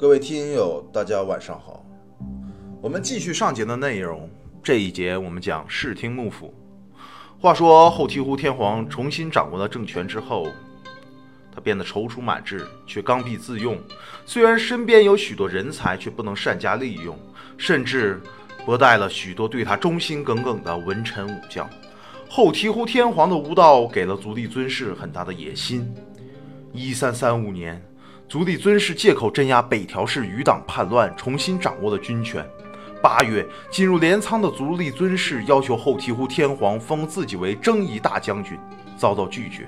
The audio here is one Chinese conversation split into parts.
各位听友，大家晚上好。我们继续上节的内容，这一节我们讲视听幕府。话说后醍醐天皇重新掌握了政权之后，他变得踌躇满志，却刚愎自用。虽然身边有许多人才，却不能善加利用，甚至博带了许多对他忠心耿耿的文臣武将。后醍醐天皇的无道给了足利尊氏很大的野心。一三三五年，足利尊氏借口镇压北条氏余党叛乱，重新掌握了军权。八月，进入镰仓的足利尊氏要求后醍醐天皇封自己为征夷大将军，遭到拒绝。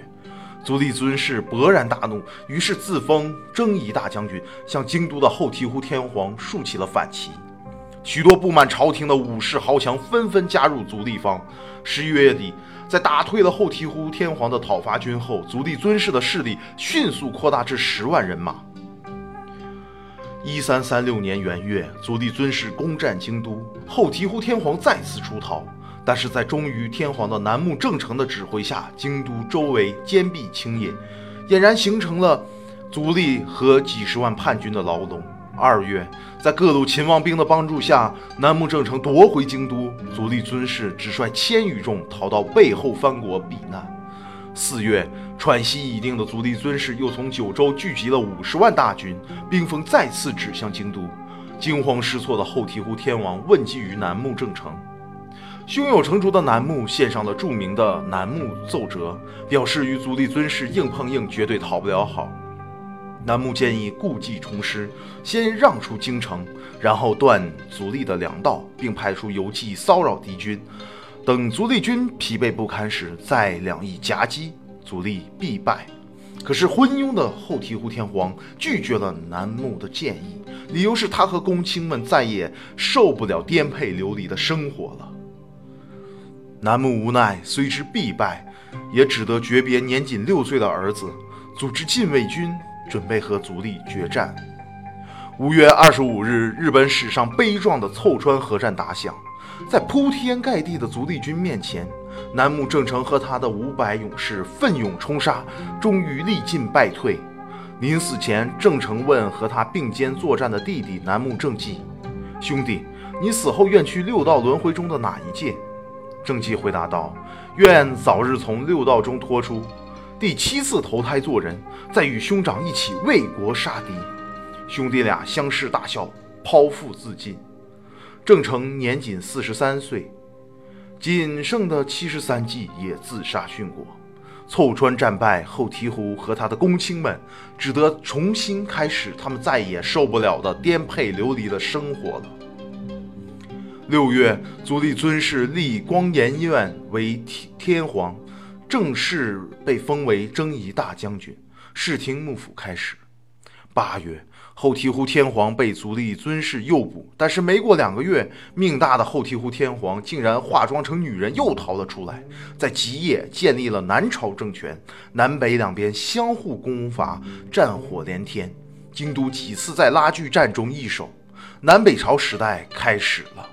足利尊氏勃然大怒，于是自封征夷大将军，向京都的后醍醐天皇竖起了反旗。许多不满朝廷的武士豪强纷纷加入足利方。十一月底，在打退了后醍醐天皇的讨伐军后，足利尊氏的势力迅速扩大至十万人马。一三三六年元月，足利尊氏攻占京都，后醍醐天皇再次出逃。但是在忠于天皇的楠木正成的指挥下，京都周围坚壁清野，俨然形成了足利和几十万叛军的牢笼。二月，在各路秦王兵的帮助下，南木正成夺回京都。足利尊氏只率千余众逃到背后藩国避难。四月，喘息已定的足利尊氏又从九州聚集了五十万大军，兵锋再次指向京都。惊慌失措的后醍醐天王问计于南木正成，胸有成竹的南木献上了著名的南木奏折，表示与足利尊氏硬碰硬绝对讨不了好。南木建议故技重施，先让出京城，然后断足利的粮道，并派出游骑骚扰敌军。等足利军疲惫不堪时，再两翼夹击，足利必败。可是昏庸的后醍醐天皇拒绝了南木的建议，理由是他和公卿们再也受不了颠沛流离的生活了。南木无奈，虽知必败，也只得诀别年仅六岁的儿子，组织禁卫军。准备和足利决战。五月二十五日，日本史上悲壮的凑川河战打响，在铺天盖地的足利军面前，南木正成和他的五百勇士奋勇冲杀，终于力尽败退。临死前，正成问和他并肩作战的弟弟南木正纪：“兄弟，你死后愿去六道轮回中的哪一界？”正纪回答道：“愿早日从六道中脱出。”第七次投胎做人，再与兄长一起为国杀敌。兄弟俩相视大笑，剖腹自尽。郑成年仅四十三岁，仅剩的七十三计也自杀殉国。凑川战败后，醍醐和他的公卿们只得重新开始他们再也受不了的颠沛流离的生活了。六月，足利尊氏立光颜院为天皇。正式被封为征夷大将军，视听幕府开始。八月，后醍醐天皇被足利尊氏诱捕，但是没过两个月，命大的后醍醐天皇竟然化妆成女人又逃了出来，在吉野建立了南朝政权，南北两边相互攻伐，战火连天，京都几次在拉锯战中易手，南北朝时代开始了。